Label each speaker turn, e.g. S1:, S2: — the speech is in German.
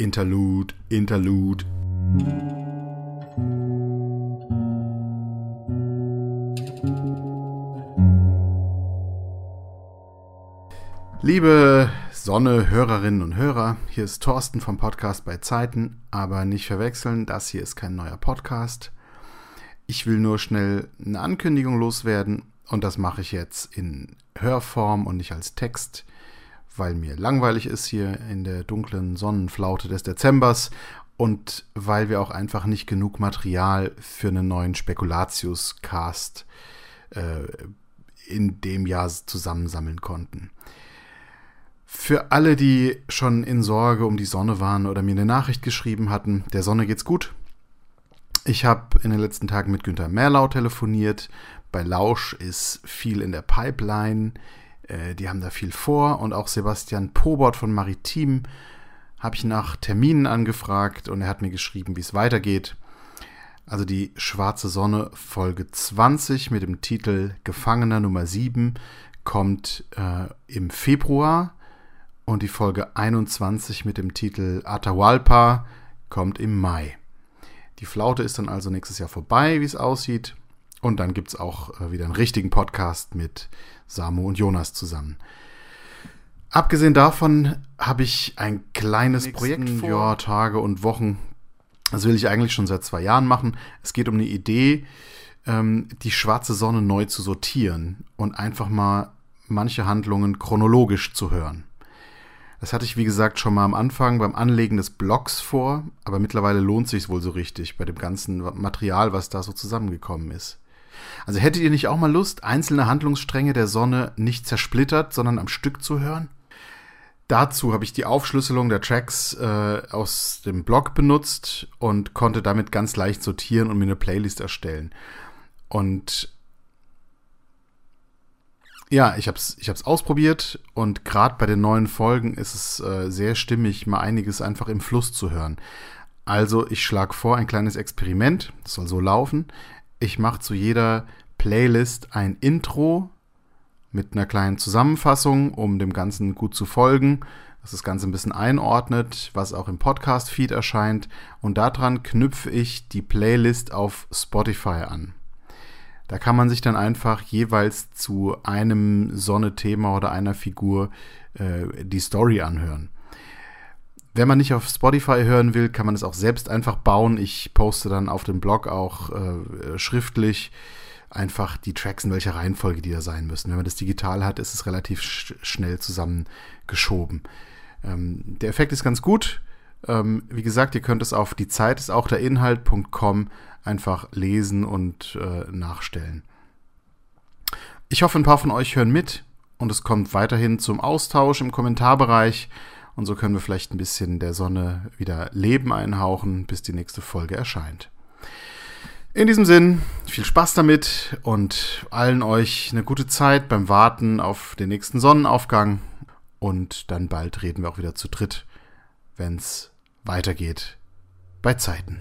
S1: Interlude, Interlude. Liebe Sonne-Hörerinnen und Hörer, hier ist Thorsten vom Podcast bei Zeiten, aber nicht verwechseln, das hier ist kein neuer Podcast. Ich will nur schnell eine Ankündigung loswerden und das mache ich jetzt in Hörform und nicht als Text, weil mir langweilig ist hier in der dunklen Sonnenflaute des Dezembers und weil wir auch einfach nicht genug Material für einen neuen Spekulatius-Cast äh, in dem Jahr zusammensammeln konnten. Für alle, die schon in Sorge um die Sonne waren oder mir eine Nachricht geschrieben hatten, der Sonne geht's gut. Ich habe in den letzten Tagen mit Günter Merlau telefoniert. Bei Lausch ist viel in der Pipeline. Äh, die haben da viel vor. Und auch Sebastian Pobert von Maritim habe ich nach Terminen angefragt und er hat mir geschrieben, wie es weitergeht. Also die Schwarze Sonne Folge 20 mit dem Titel Gefangener Nummer 7 kommt äh, im Februar und die Folge 21 mit dem Titel Atahualpa kommt im Mai. Die Flaute ist dann also nächstes Jahr vorbei, wie es aussieht. Und dann gibt es auch äh, wieder einen richtigen Podcast mit Samu und Jonas zusammen. Abgesehen davon habe ich ein kleines Projekt vor ja, Tage und Wochen. Das will ich eigentlich schon seit zwei Jahren machen. Es geht um eine Idee, ähm, die schwarze Sonne neu zu sortieren und einfach mal manche Handlungen chronologisch zu hören. Das hatte ich, wie gesagt, schon mal am Anfang beim Anlegen des Blogs vor, aber mittlerweile lohnt sich wohl so richtig bei dem ganzen Material, was da so zusammengekommen ist. Also hättet ihr nicht auch mal Lust, einzelne Handlungsstränge der Sonne nicht zersplittert, sondern am Stück zu hören? Dazu habe ich die Aufschlüsselung der Tracks äh, aus dem Blog benutzt und konnte damit ganz leicht sortieren und mir eine Playlist erstellen. Und ja, ich habe es ich hab's ausprobiert und gerade bei den neuen Folgen ist es äh, sehr stimmig, mal einiges einfach im Fluss zu hören. Also ich schlage vor, ein kleines Experiment, das soll so laufen. Ich mache zu jeder Playlist ein Intro mit einer kleinen Zusammenfassung, um dem Ganzen gut zu folgen, dass das Ganze ein bisschen einordnet, was auch im Podcast-Feed erscheint. Und daran knüpfe ich die Playlist auf Spotify an. Da kann man sich dann einfach jeweils zu einem Sonne-Thema oder einer Figur äh, die Story anhören. Wenn man nicht auf Spotify hören will, kann man es auch selbst einfach bauen. Ich poste dann auf dem Blog auch äh, schriftlich einfach die Tracks in welcher Reihenfolge die da sein müssen. Wenn man das digital hat, ist es relativ sch schnell zusammengeschoben. Ähm, der Effekt ist ganz gut. Ähm, wie gesagt, ihr könnt es auf die Zeit ist auch der Inhalt.com einfach lesen und äh, nachstellen. Ich hoffe, ein paar von euch hören mit und es kommt weiterhin zum Austausch im Kommentarbereich und so können wir vielleicht ein bisschen der Sonne wieder Leben einhauchen, bis die nächste Folge erscheint. In diesem Sinn, viel Spaß damit und allen euch eine gute Zeit beim Warten auf den nächsten Sonnenaufgang und dann bald reden wir auch wieder zu dritt, wenn es weitergeht bei Zeiten.